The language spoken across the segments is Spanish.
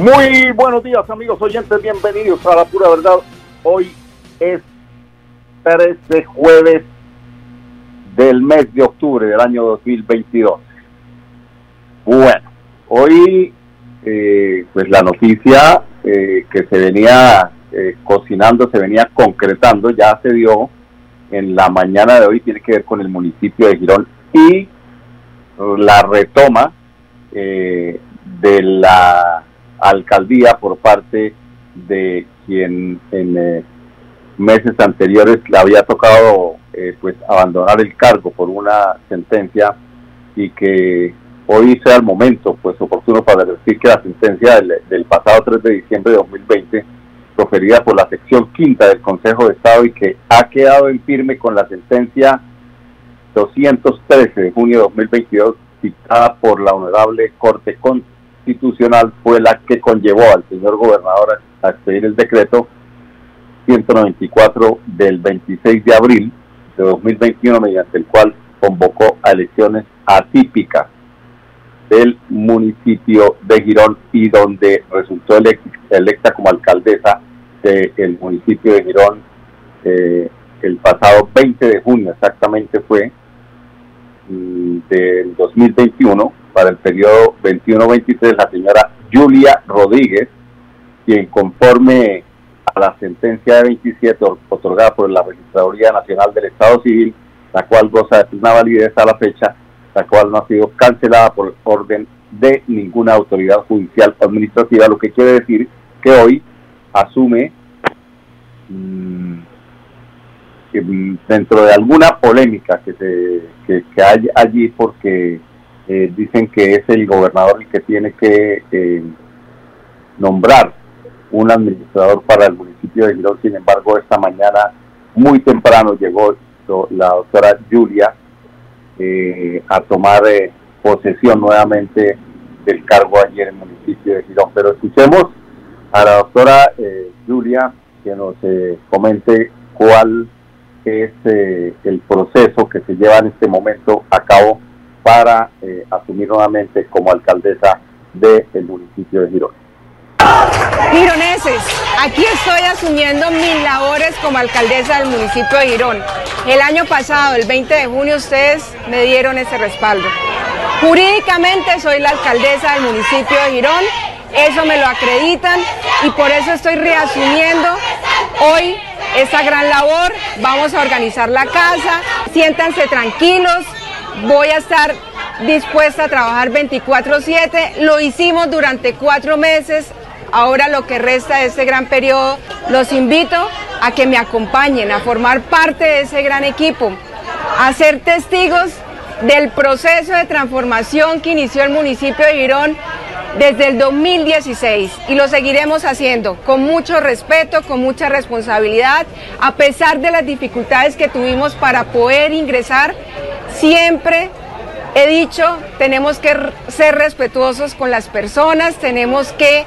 Muy buenos días amigos oyentes, bienvenidos a la pura verdad. Hoy es 3 de jueves del mes de octubre del año 2022. Bueno, hoy eh, pues la noticia eh, que se venía eh, cocinando, se venía concretando, ya se dio en la mañana de hoy, tiene que ver con el municipio de Girón y la retoma de la alcaldía por parte de quien en eh, meses anteriores le había tocado eh, pues abandonar el cargo por una sentencia y que hoy sea el momento pues oportuno para decir que la sentencia del, pasado 3 de diciembre de 2020 proferida por la sección quinta del Consejo de Estado y que ha quedado en firme con la sentencia 213 de junio de 2022 dictada por la Honorable Corte Constitucional constitucional fue la que conllevó al señor gobernador a expedir el decreto 194 del 26 de abril de 2021 mediante el cual convocó a elecciones atípicas del municipio de Girón y donde resultó electa como alcaldesa del municipio de Girón eh, el pasado 20 de junio exactamente fue mm, del 2021 para el periodo 21-23 la señora Julia Rodríguez, quien conforme a la sentencia de 27 otorgada por la Registraduría Nacional del Estado Civil, la cual goza de plena validez a la fecha, la cual no ha sido cancelada por orden de ninguna autoridad judicial o administrativa, lo que quiere decir que hoy asume mm, mm, dentro de alguna polémica que, se, que hay allí porque eh, dicen que es el gobernador el que tiene que eh, nombrar un administrador para el municipio de Girón. Sin embargo, esta mañana, muy temprano, llegó la doctora Julia eh, a tomar posesión nuevamente del cargo allí en el municipio de Girón. Pero escuchemos a la doctora Julia que nos comente cuál es el proceso que se lleva en este momento a cabo para eh, asumir nuevamente como alcaldesa del municipio de Girón. Gironeses, aquí estoy asumiendo mis labores como alcaldesa del municipio de Girón. El año pasado, el 20 de junio, ustedes me dieron ese respaldo. Jurídicamente soy la alcaldesa del municipio de Girón, eso me lo acreditan y por eso estoy reasumiendo hoy esta gran labor. Vamos a organizar la casa, siéntanse tranquilos, voy a estar dispuesta a trabajar 24/7. Lo hicimos durante cuatro meses. Ahora lo que resta de este gran periodo, los invito a que me acompañen, a formar parte de ese gran equipo, a ser testigos del proceso de transformación que inició el municipio de Girón desde el 2016 y lo seguiremos haciendo con mucho respeto, con mucha responsabilidad, a pesar de las dificultades que tuvimos para poder ingresar Siempre he dicho, tenemos que ser respetuosos con las personas, tenemos que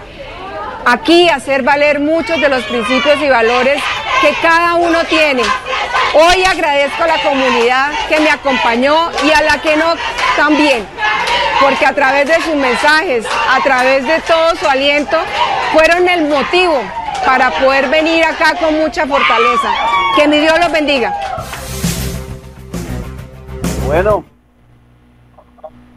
aquí hacer valer muchos de los principios y valores que cada uno tiene. Hoy agradezco a la comunidad que me acompañó y a la que no también, porque a través de sus mensajes, a través de todo su aliento, fueron el motivo para poder venir acá con mucha fortaleza. Que mi Dios los bendiga. Bueno,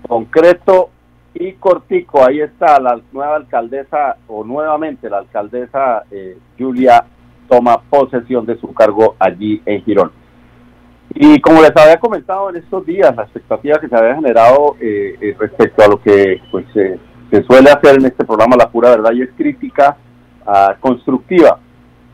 concreto y cortico, ahí está la nueva alcaldesa, o nuevamente la alcaldesa eh, Julia toma posesión de su cargo allí en Girón. Y como les había comentado en estos días, la expectativa que se había generado eh, eh, respecto a lo que pues se suele hacer en este programa La Pura Verdad y es crítica ah, constructiva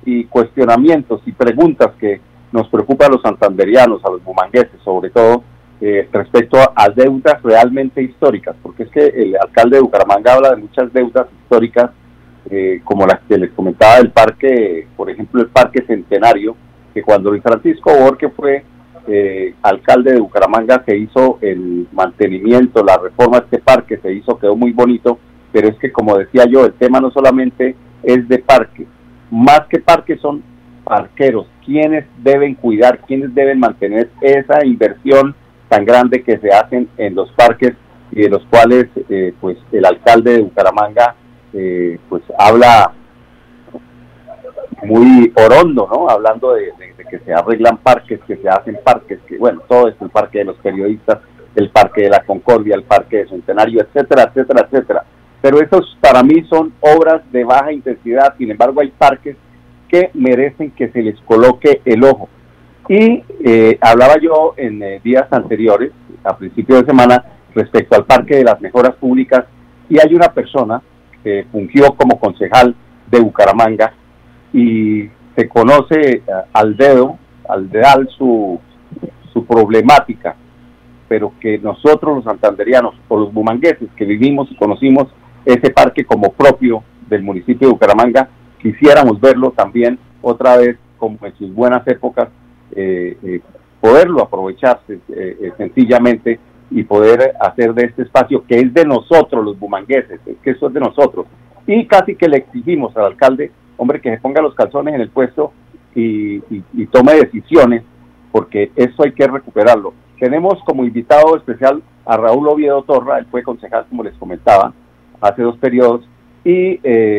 y cuestionamientos y preguntas que nos preocupan a los santanderianos, a los bumangueses sobre todo, eh, respecto a, deudas realmente históricas, porque es que el alcalde de Bucaramanga habla de muchas deudas históricas, eh, como las que les comentaba del parque, por ejemplo, el Parque Centenario, que cuando Luis Francisco Borque fue eh, alcalde de Bucaramanga se hizo el mantenimiento, la reforma de este parque, se hizo, quedó muy bonito, pero es que como decía yo, el tema no solamente es de parque, más que parque son parqueros, quienes deben cuidar, quienes deben mantener esa inversión tan grande que se hacen en los parques y de los cuales eh, pues el alcalde de Bucaramanga eh, pues habla muy orondo, ¿no? Hablando de, que se arreglan parques, que se hacen parques, que bueno, todo es el parque de los periodistas, el parque de la Concordia, el parque de Centenario, etcétera, etcétera, etcétera. Pero esos para mí son obras de baja intensidad, sin embargo hay parques que merecen que se les coloque el ojo. Y eh, hablaba yo en eh, días anteriores, a principios de semana, respecto al Parque de las Mejoras Públicas, y hay una persona fungió como concejal de Bucaramanga y se conoce eh, al dedo, al dedal su, su problemática, pero que nosotros los santanderianos o los bumangueses que vivimos y conocimos ese parque como propio del municipio de Bucaramanga, quisiéramos verlo también otra vez como en sus buenas épocas eh, eh, poderlo aprovecharse eh, sencillamente y poder hacer de este espacio que es de nosotros los bumangueses, es que eso es de nosotros. Y casi que le exigimos al alcalde, hombre, que se ponga los calzones en el puesto y, tome decisiones, porque eso hay que recuperarlo. Tenemos como invitado especial a Raúl Oviedo Torra, él fue concejal, como les comentaba, hace dos periodos, y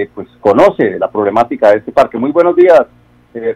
pues conoce la problemática de este parque. Muy buenos días,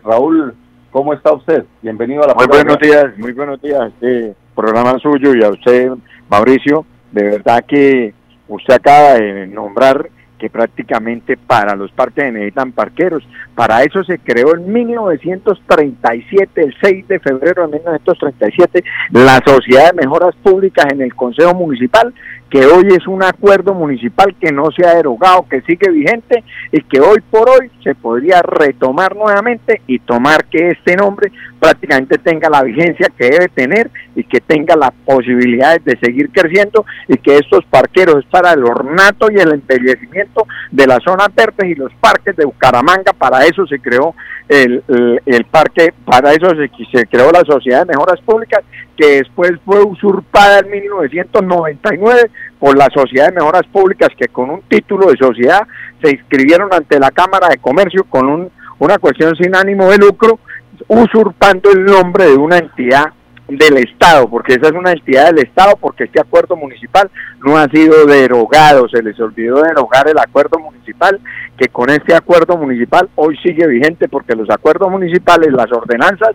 Raúl ¿Cómo está usted? Bienvenido a la Muy buenos días, muy buenos días este programa suyo y a usted, Mauricio. De verdad que usted acaba de nombrar que prácticamente para los parques necesitan parqueros. Para eso se creó en 1937, el 6 de febrero de 1937, la Sociedad de Mejoras Públicas en el Consejo Municipal, que hoy es un acuerdo municipal que no se ha derogado, que sigue vigente y que hoy por hoy se podría retomar nuevamente y tomar que este nombre prácticamente tenga la vigencia que debe tener y que tenga las posibilidades de seguir creciendo y que estos parqueros es para el ornato y el embellecimiento de la zona verde y los parques de Bucaramanga, para eso se creó el, el, parque, para eso se, se creó la Sociedad de Mejoras Públicas, que después fue usurpada en 1999 por la Sociedad de Mejoras Públicas, que con un título de sociedad se inscribieron ante la Cámara de Comercio con un, una cuestión sin ánimo de lucro, usurpando el nombre de una entidad del Estado, porque esa es una entidad del Estado, porque este acuerdo municipal no ha sido derogado, se les olvidó derogar el acuerdo municipal, que con este acuerdo municipal hoy sigue vigente, porque los acuerdos municipales, las ordenanzas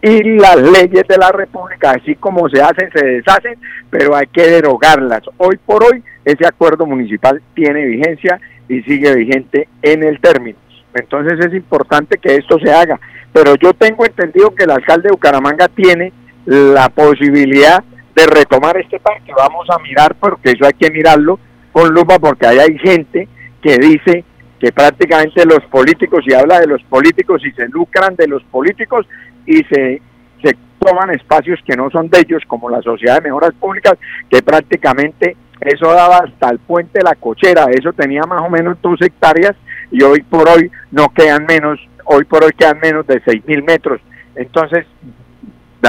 y las leyes de la República, así como se hacen, se deshacen, pero hay que derogarlas. Hoy por hoy ese acuerdo municipal tiene vigencia y sigue vigente en el término. Entonces es importante que esto se haga. Pero yo tengo entendido que el alcalde de Bucaramanga tiene la posibilidad de retomar este parque. Vamos a mirar, porque eso hay que mirarlo con lupa, porque ahí hay gente que dice que prácticamente los políticos, y habla de los políticos y se lucran de los políticos y se, se toman espacios que no son de ellos, como la Sociedad de Mejoras Públicas, que prácticamente eso daba hasta el puente de la cochera, eso tenía más o menos dos hectáreas y hoy por hoy no quedan menos, hoy por hoy quedan menos de seis mil metros. Entonces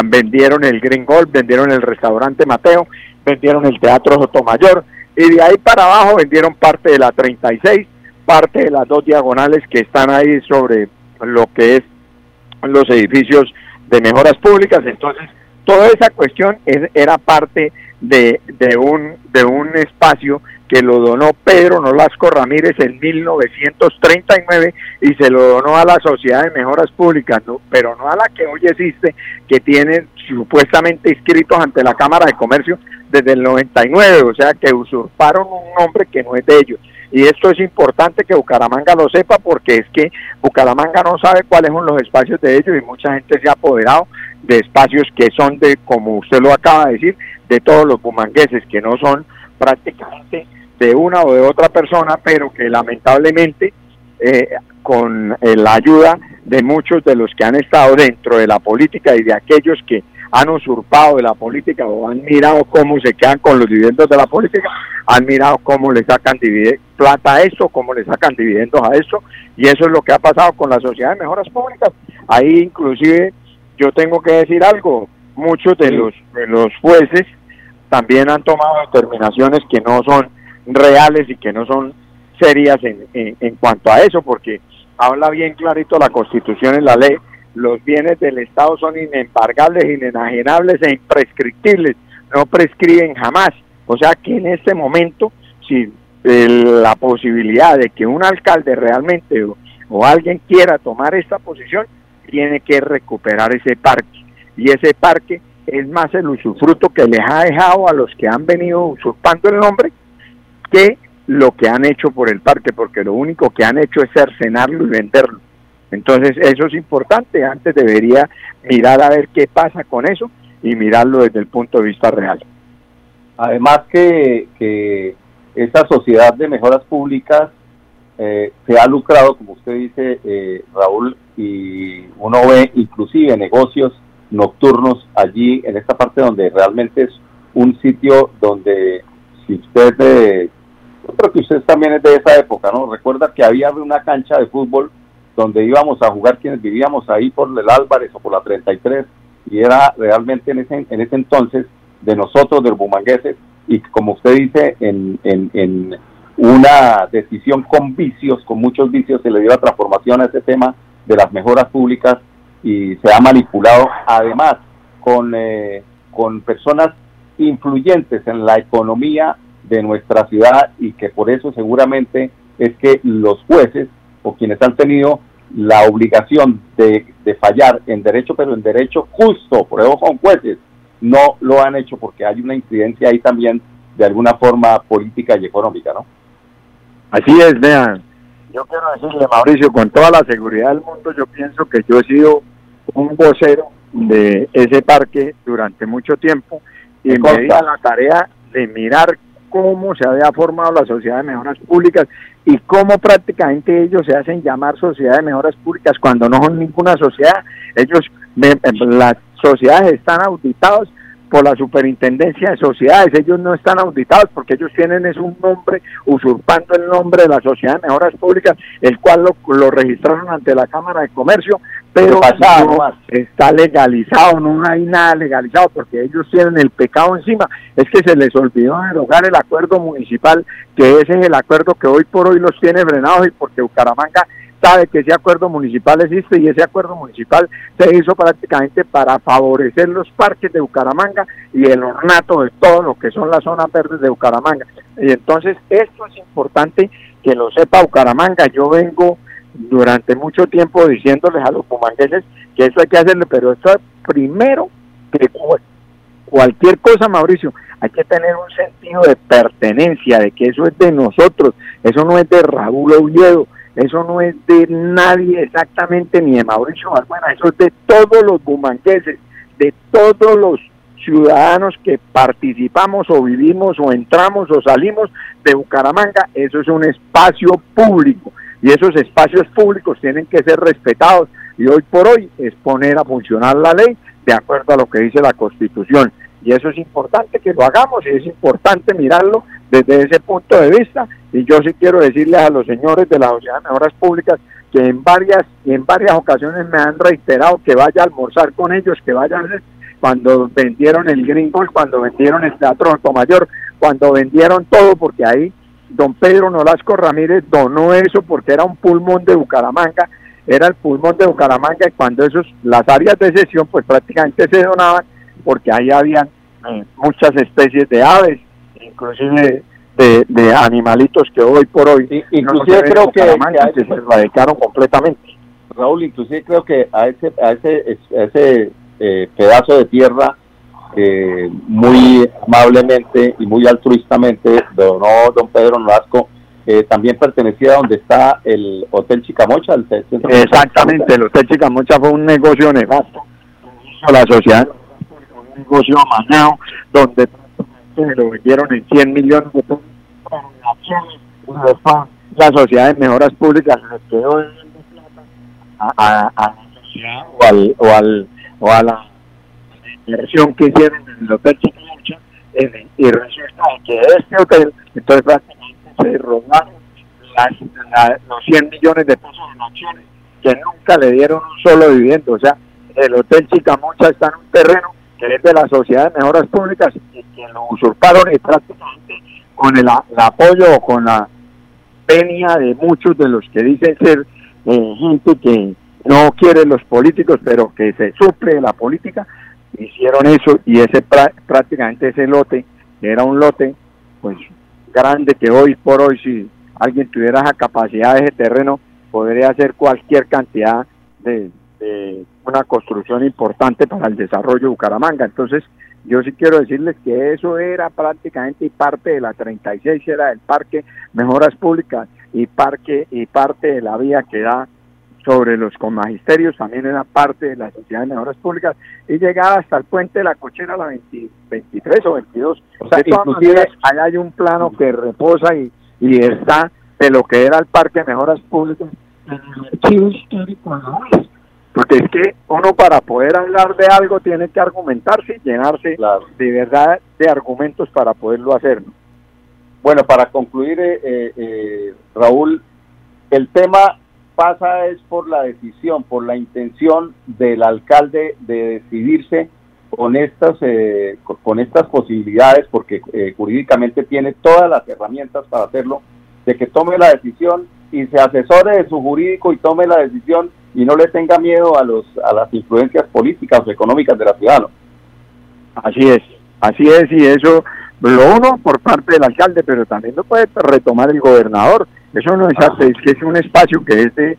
vendieron el Green Gold, vendieron el restaurante Mateo, vendieron el Teatro Sotomayor y de ahí para abajo vendieron parte de la 36, parte de las dos diagonales que están ahí sobre lo que es los edificios de mejoras públicas. Entonces, toda esa cuestión era parte de, un, de un espacio que lo donó Pedro Nolasco Ramírez en 1939 y se lo donó a la Sociedad de Mejoras Públicas, pero no a la que hoy existe, que tiene supuestamente inscritos ante la Cámara de Comercio desde el 99, o sea que usurparon un nombre que no es de ellos. Y esto es importante que Bucaramanga lo sepa porque es que Bucaramanga no sabe cuáles son los espacios de ellos y mucha gente se ha apoderado de espacios que son de, como usted lo acaba de decir, de todos los bumangueses, que no son prácticamente de una o de otra persona, pero que lamentablemente eh, con eh, la ayuda de muchos de los que han estado dentro de la política y de aquellos que han usurpado de la política o han mirado cómo se quedan con los dividendos de la política, han mirado cómo le sacan plata a eso, cómo le sacan dividendos a eso, y eso es lo que ha pasado con la Sociedad de Mejoras Públicas. Ahí inclusive yo tengo que decir algo, muchos de los, de los jueces también han tomado determinaciones que no son reales y que no son serias en, en, cuanto a eso, porque habla bien clarito la Constitución en la ley, los bienes del Estado son inembargables, inenajenables e imprescriptibles, no prescriben jamás. O sea que en este momento, si la posibilidad de que un alcalde realmente o, o alguien quiera tomar esta posición, tiene que recuperar ese parque. Y ese parque es más el usufructo que les ha dejado a los que han venido usurpando el nombre que lo que han hecho por el parque, porque lo único que han hecho es cercenarlo y venderlo. Entonces eso es importante, antes debería mirar a ver qué pasa con eso y mirarlo desde el punto de vista real. Además que, que esta sociedad de mejoras públicas eh, se ha lucrado, como usted dice, eh, Raúl, y uno ve inclusive negocios nocturnos allí en esta parte donde realmente es un sitio donde si usted, eh, yo creo que usted también es de esa época, ¿no? Recuerda que había una cancha de fútbol donde íbamos a jugar quienes vivíamos ahí por el Álvarez o por la 33 y era realmente en ese, en ese entonces de nosotros, del bumangueses, y como usted dice, en, en, en una decisión con vicios, con muchos vicios, se le dio la transformación a ese tema de las mejoras públicas y se ha manipulado además con, eh, con personas influyentes en la economía de nuestra ciudad y que por eso seguramente es que los jueces o quienes han tenido la obligación de, de fallar en derecho, pero en derecho justo, por eso jueces, no lo han hecho porque hay una incidencia ahí también de alguna forma política y económica, ¿no? Así es, vean. Yo quiero decirle, Mauricio, con toda la seguridad del mundo, yo pienso que yo he sido un vocero de ese parque durante mucho tiempo y me di la tarea de mirar cómo se había formado la Sociedad de Mejoras Públicas y cómo prácticamente ellos se hacen llamar Sociedad de Mejoras Públicas cuando no son ninguna sociedad. Ellos, las sociedades están auditados por la superintendencia de sociedades. Ellos no están auditados porque ellos tienen es un nombre, usurpando el nombre de la Sociedad de Mejoras Públicas, el cual lo, registraron ante la Cámara de Comercio, pero no está legalizado, no hay nada legalizado porque ellos tienen el pecado encima. Es que se les olvidó derogar el acuerdo municipal, que ese es el acuerdo que hoy por hoy los tiene frenados y porque Bucaramanga sabe que ese acuerdo municipal existe y ese acuerdo municipal se hizo prácticamente para favorecer los parques de Bucaramanga y el ornato de todo lo que son las zonas verdes de Bucaramanga. Y entonces esto es importante que lo sepa Bucaramanga. Yo vengo durante mucho tiempo diciéndoles a los pumangueses que eso hay que hacerlo, pero esto es primero que cualquier cosa, Mauricio, hay que tener un sentido de pertenencia, de que eso es de nosotros, eso no es de Raúl Oviedo, eso no es de nadie exactamente, ni de Mauricio Balbuena, eso es de todos los bumangueses, de todos los ciudadanos que participamos o vivimos o entramos o salimos de Bucaramanga, eso es un espacio público y esos espacios públicos tienen que ser respetados y hoy por hoy es poner a funcionar la ley de acuerdo a lo que dice la Constitución. Y eso es importante que lo hagamos y es importante mirarlo desde ese punto de vista. Y yo sí quiero decirles a los señores de la Sociedad de Mejoras Públicas que en varias en varias ocasiones me han reiterado que vaya a almorzar con ellos, que vayan cuando vendieron el Green cuando vendieron el Teatro Mayor, cuando vendieron todo, porque ahí don Pedro Nolasco Ramírez donó eso porque era un pulmón de Bucaramanga, era el pulmón de Bucaramanga y cuando esos, las áreas de sesión pues prácticamente se donaban porque ahí habían eh, muchas especies de aves, inclusive de, animalitos que hoy por hoy inclusive creo que, se erradicaron completamente. Raúl, inclusive creo que a ese, a ese, ese eh, pedazo de tierra eh, muy amablemente y muy altruistamente donó don Pedro Nolasco eh, también pertenecía a donde está el Hotel Chicamocha. El Exactamente, el Hotel Chicamocha fue un negocio nefasto. La sociedad negocio amañado donde lo vendieron en 100 millones de pesos la sociedad de mejoras públicas le quedó a, a, a, o al, o al o a la inversión que hicieron en el Hotel Chicamucha y resulta que este hotel, entonces prácticamente se robaron los 100 millones de pesos en acciones que nunca le dieron un solo viviendo. O sea, el Hotel Chicamocha está en un terreno que es de la Sociedad de Mejoras Públicas y que lo usurparon y prácticamente con el, apoyo o con la venia de muchos de los que dicen ser eh, gente que no quiere los políticos, pero que se suple la política, hicieron eso y ese prácticamente ese lote, era un lote pues grande que hoy por hoy si alguien tuviera esa capacidad de ese terreno podría hacer cualquier cantidad de, una construcción importante para el desarrollo de Bucaramanga. Entonces, yo sí quiero decirles que eso era prácticamente parte de la 36, era el parque Mejoras Públicas y parque y parte de la vía que da sobre los magisterios, también era parte de la Sociedad de Mejoras Públicas, y llegaba hasta el puente de la cochera, la 23 o 22. O sea, inclusive ahí hay un plano que reposa y, y está de lo que era el Parque de Mejoras Públicas archivo histórico porque es que uno para poder hablar de algo tiene que argumentarse y llenarse de verdad de argumentos para poderlo hacer. Bueno, para concluir, eh, eh, eh, Raúl, el tema pasa es por la decisión, por la intención del alcalde de decidirse con estas, eh, con estas posibilidades, porque eh, jurídicamente tiene todas las herramientas para hacerlo, de que tome la decisión y se asesore de su jurídico y tome la decisión y no le tenga miedo a los a las influencias políticas o económicas de la ciudad. Así es, así es y eso lo uno por parte del alcalde, pero también lo puede retomar el gobernador eso no es arte, es que es un espacio que es de,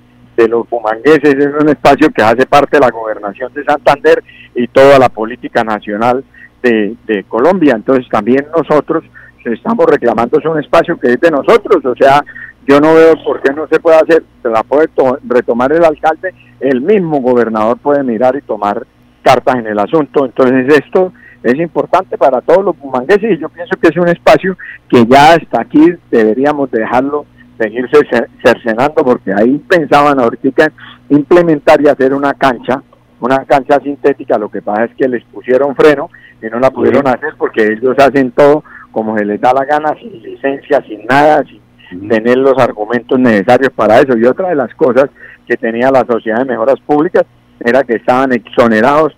los pumangueses, es un espacio que hace parte de la gobernación de Santander y toda la política nacional de, Colombia. Entonces también nosotros estamos reclamando, es un espacio que es de nosotros, o sea, yo no veo por qué no se puede hacer, se la puede retomar el alcalde, el mismo gobernador puede mirar y tomar cartas en el asunto. Entonces esto es importante para todos los pumangueses y yo pienso que es un espacio que ya hasta aquí deberíamos dejarlo seguirse cercenando porque ahí pensaban ahorita implementar y hacer una cancha, una cancha sintética, lo que pasa es que les pusieron freno y no la pudieron hacer porque ellos hacen todo como se les da la gana, sin licencia, sin nada, sin tener los argumentos necesarios para eso. Y otra de las cosas que tenía la Sociedad de Mejoras Públicas era que estaban exonerados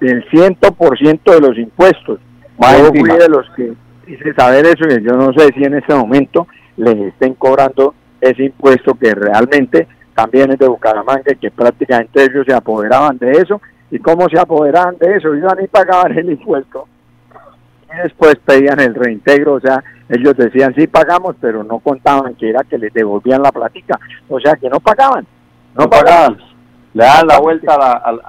del ciento por ciento de los impuestos. Yo fui de los que hice saber eso y yo no sé si en este momento les estén cobrando ese impuesto que realmente también es de Bucaramanga y que prácticamente ellos se apoderaban de eso. ¿Y cómo se apoderaban de eso? Iban y pagaban el impuesto y después pedían el reintegro, o sea, ellos decían sí pagamos, pero no contaban que era que les devolvían la platica, o sea que no pagaban, no, pagaban. Le dan la vuelta a la,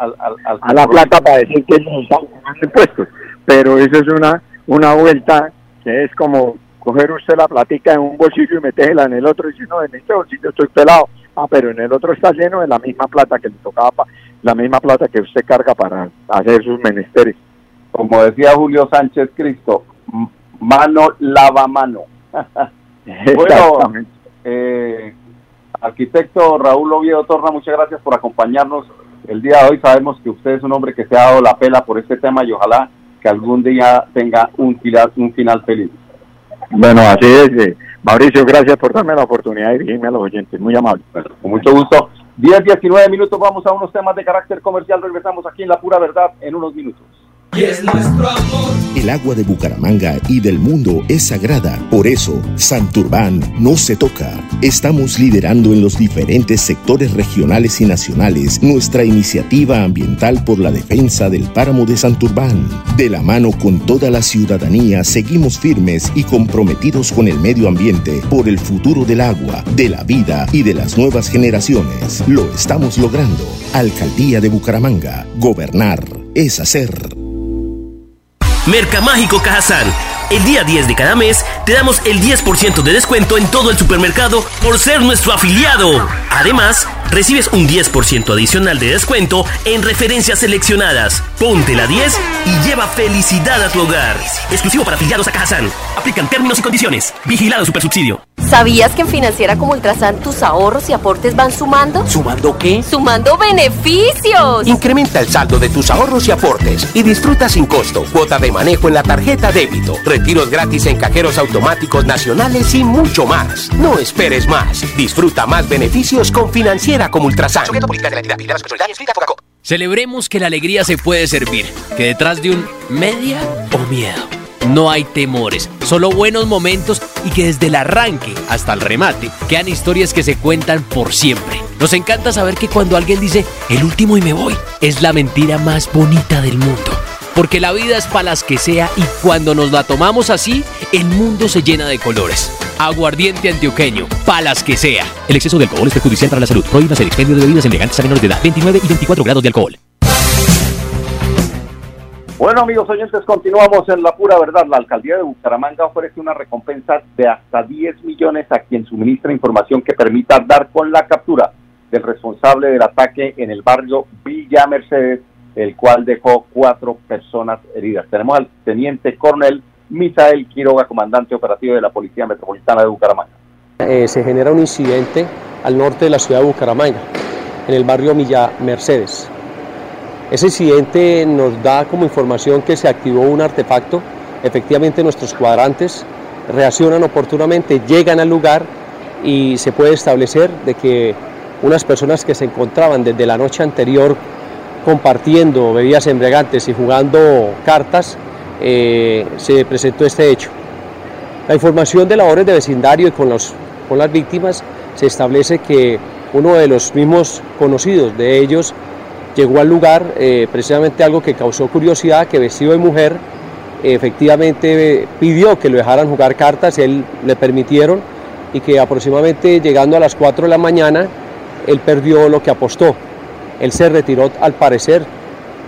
a la plata para decir que no están pagando impuestos, pero eso es una, una vuelta que es como coger usted la platica en un bolsillo y metérsela en el otro y si no, en este bolsillo estoy pelado. Ah, pero en el otro está lleno de la misma plata que le tocaba, la misma plata que usted carga para hacer sus menesteres. Como decía Julio Sánchez Cristo, mano lava mano. bueno, eh, arquitecto Raúl Oviedo Torna, muchas gracias por acompañarnos el día de hoy. Sabemos que usted es un hombre que se ha dado la pela por este tema y ojalá que algún día tenga un un final feliz. Bueno, así es. Eh, Mauricio, gracias por darme la oportunidad de dirigirme a los oyentes. Muy amable. con mucho gusto. 10, 19 minutos, vamos a unos temas de carácter comercial. Regresamos aquí en La Pura Verdad en unos minutos es nuestro amor. El agua de Bucaramanga y del mundo es sagrada. Por eso, Santurbán no se toca. Estamos liderando en los diferentes sectores regionales y nacionales nuestra iniciativa ambiental por la defensa del páramo de Santurbán. De la mano con toda la ciudadanía, seguimos firmes y comprometidos con el medio ambiente por el futuro del agua, de la vida y de las nuevas generaciones. Lo estamos logrando. Alcaldía de Bucaramanga. Gobernar es hacer. Mercamágico Cajazán. El día 10 de cada mes te damos el 10% de descuento en todo el supermercado por ser nuestro afiliado. Además, recibes un 10% adicional de descuento en referencias seleccionadas. Ponte la 10 y lleva felicidad a tu hogar. Exclusivo para afiliados a Cajazán. Aplican términos y condiciones. Vigilado Supersubsidio. ¿Sabías que en Financiera como Ultrasan tus ahorros y aportes van sumando? ¿Sumando qué? ¡Sumando beneficios! Incrementa el saldo de tus ahorros y aportes y disfruta sin costo cuota de manejo en la tarjeta débito, retiros gratis en cajeros automáticos nacionales y mucho más. No esperes más. Disfruta más beneficios con Financiera como Ultrasan. Celebremos que la alegría se puede servir, que detrás de un media o miedo no hay temores, solo buenos momentos y que desde el arranque hasta el remate quedan historias que se cuentan por siempre. Nos encanta saber que cuando alguien dice el último y me voy, es la mentira más bonita del mundo. Porque la vida es para las que sea y cuando nos la tomamos así, el mundo se llena de colores. Aguardiente antioqueño, palas que sea. El exceso de alcohol es perjudicial para la salud. Prohíbas el expendio de bebidas embriagantes a menores de edad. 29 y 24 grados de alcohol. Bueno, amigos oyentes, continuamos en la pura verdad. La alcaldía de Bucaramanga ofrece una recompensa de hasta 10 millones a quien suministra información que permita dar con la captura del responsable del ataque en el barrio Villa Mercedes, el cual dejó cuatro personas heridas. Tenemos al teniente coronel Misael Quiroga, comandante operativo de la Policía Metropolitana de Bucaramanga. Eh, se genera un incidente al norte de la ciudad de Bucaramanga, en el barrio Villa Mercedes. Ese incidente nos da como información que se activó un artefacto. Efectivamente nuestros cuadrantes reaccionan oportunamente, llegan al lugar y se puede establecer de que unas personas que se encontraban desde la noche anterior compartiendo bebidas embriagantes y jugando cartas, eh, se presentó este hecho. La información de labores de vecindario y con, los, con las víctimas se establece que uno de los mismos conocidos de ellos llegó al lugar, eh, precisamente algo que causó curiosidad, que vestido de mujer, efectivamente eh, pidió que lo dejaran jugar cartas, él le permitieron y que aproximadamente llegando a las 4 de la mañana, él perdió lo que apostó. Él se retiró al parecer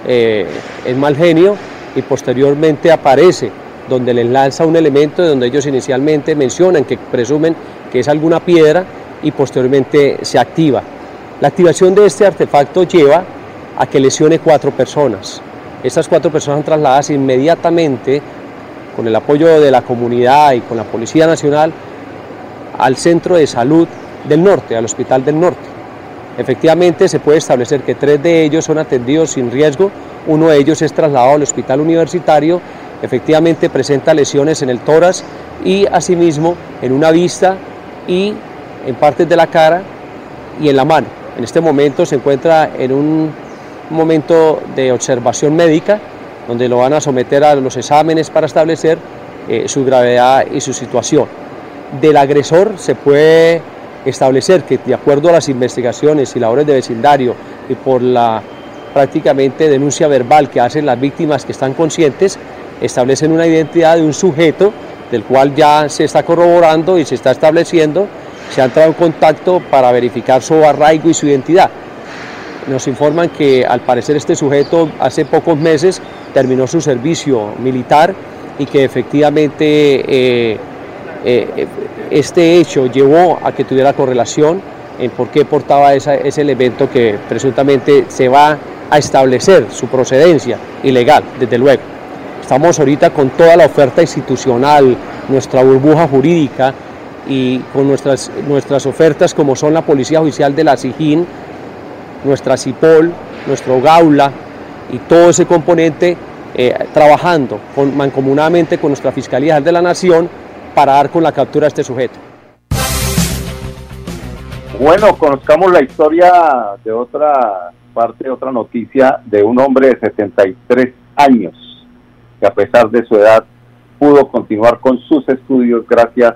eh, en mal genio y posteriormente aparece donde le lanza un elemento donde ellos inicialmente mencionan que presumen que es alguna piedra y posteriormente se activa. La activación de este artefacto lleva a que lesione cuatro personas. Estas cuatro personas son trasladadas inmediatamente con el apoyo de la comunidad y con la Policía Nacional al Centro de Salud del Norte, al Hospital del Norte. Efectivamente se puede establecer que tres de ellos son atendidos sin riesgo, uno de ellos es trasladado al Hospital Universitario, efectivamente presenta lesiones en el tórax y asimismo en una vista y en partes de la cara y en la mano. En este momento se encuentra en un momento de observación médica, donde lo van a someter a los exámenes para establecer eh, su gravedad y su situación. Del agresor se puede establecer que de acuerdo a las investigaciones y labores de vecindario y por la prácticamente denuncia verbal que hacen las víctimas que están conscientes, establecen una identidad de un sujeto del cual ya se está corroborando y se está estableciendo, se ha entrado en contacto para verificar su arraigo y su identidad. Nos informan que al parecer este sujeto hace pocos meses terminó su servicio militar y que efectivamente eh, eh, este hecho llevó a que tuviera correlación en por qué portaba ese elemento que presuntamente se va a establecer su procedencia ilegal, desde luego. Estamos ahorita con toda la oferta institucional, nuestra burbuja jurídica y con nuestras, nuestras ofertas como son la Policía Judicial de la SIGIN, nuestra CIPOL, nuestro Gaula y todo ese componente eh, trabajando mancomunadamente con nuestra Fiscalía de la Nación para dar con la captura de este sujeto. Bueno, conozcamos la historia de otra parte, otra noticia de un hombre de 73 años que a pesar de su edad pudo continuar con sus estudios gracias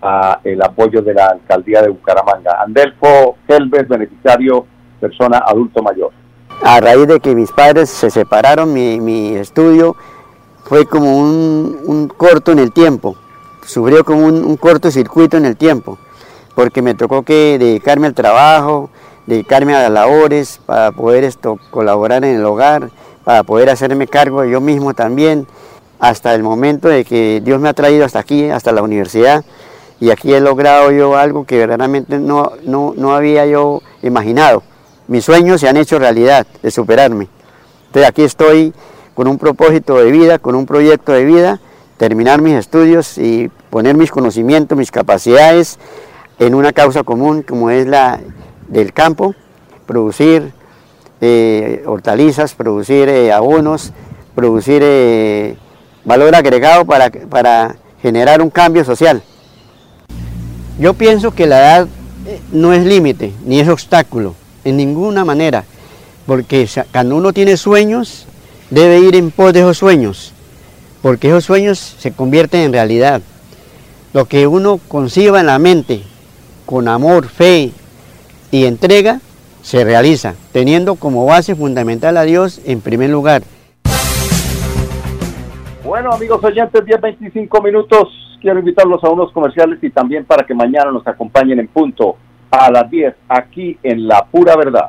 a el apoyo de la alcaldía de Bucaramanga. Andelfo Helves, beneficiario persona adulto mayor. A raíz de que mis padres se separaron, mi, estudio fue como un, corto en el tiempo, sufrió como un, un cortocircuito en el tiempo, porque me tocó que dedicarme al trabajo, dedicarme a las labores para poder esto, colaborar en el hogar, para poder hacerme cargo yo mismo también, hasta el momento de que Dios me ha traído hasta aquí, hasta la universidad, y aquí he logrado yo algo que verdaderamente no, no, no había yo imaginado mis sueños se han hecho realidad de superarme. Entonces aquí estoy con un propósito de vida, con un proyecto de vida terminar mis estudios y poner mis conocimientos, mis capacidades en una causa común como es la del campo, producir eh, hortalizas, producir eh, abonos, producir eh, valor agregado para, para generar un cambio social. Yo pienso que la edad no es límite, ni es obstáculo, en ninguna manera, porque cuando uno tiene sueños, debe ir en pos de esos sueños, porque esos sueños se convierten en realidad. Lo que uno conciba en la mente, con amor, fe y entrega, se realiza, teniendo como base fundamental a Dios en primer lugar. Bueno, amigos oyentes, 10-25 minutos. Quiero invitarlos a unos comerciales y también para que mañana nos acompañen en punto a las 10 aquí en La Pura Verdad.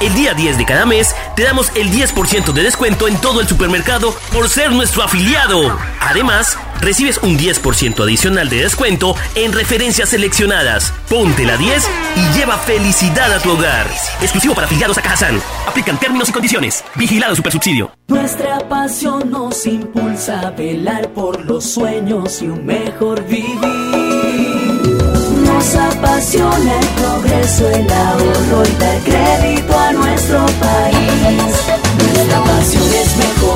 el día 10 de cada mes te damos el 10% de descuento en todo el supermercado por ser nuestro afiliado. Además, recibes un 10% adicional de descuento en referencias seleccionadas. Ponte la 10 y lleva felicidad a tu hogar. Exclusivo para afiliados a Cajazán. Aplican términos y condiciones. Vigilado Supersubsidio. Nuestra pasión nos impulsa a velar por los sueños y un mejor vivir. Nos apasiona el progreso, el ahorro y dar crédito a nuestro país. Nuestra pasión es mejorar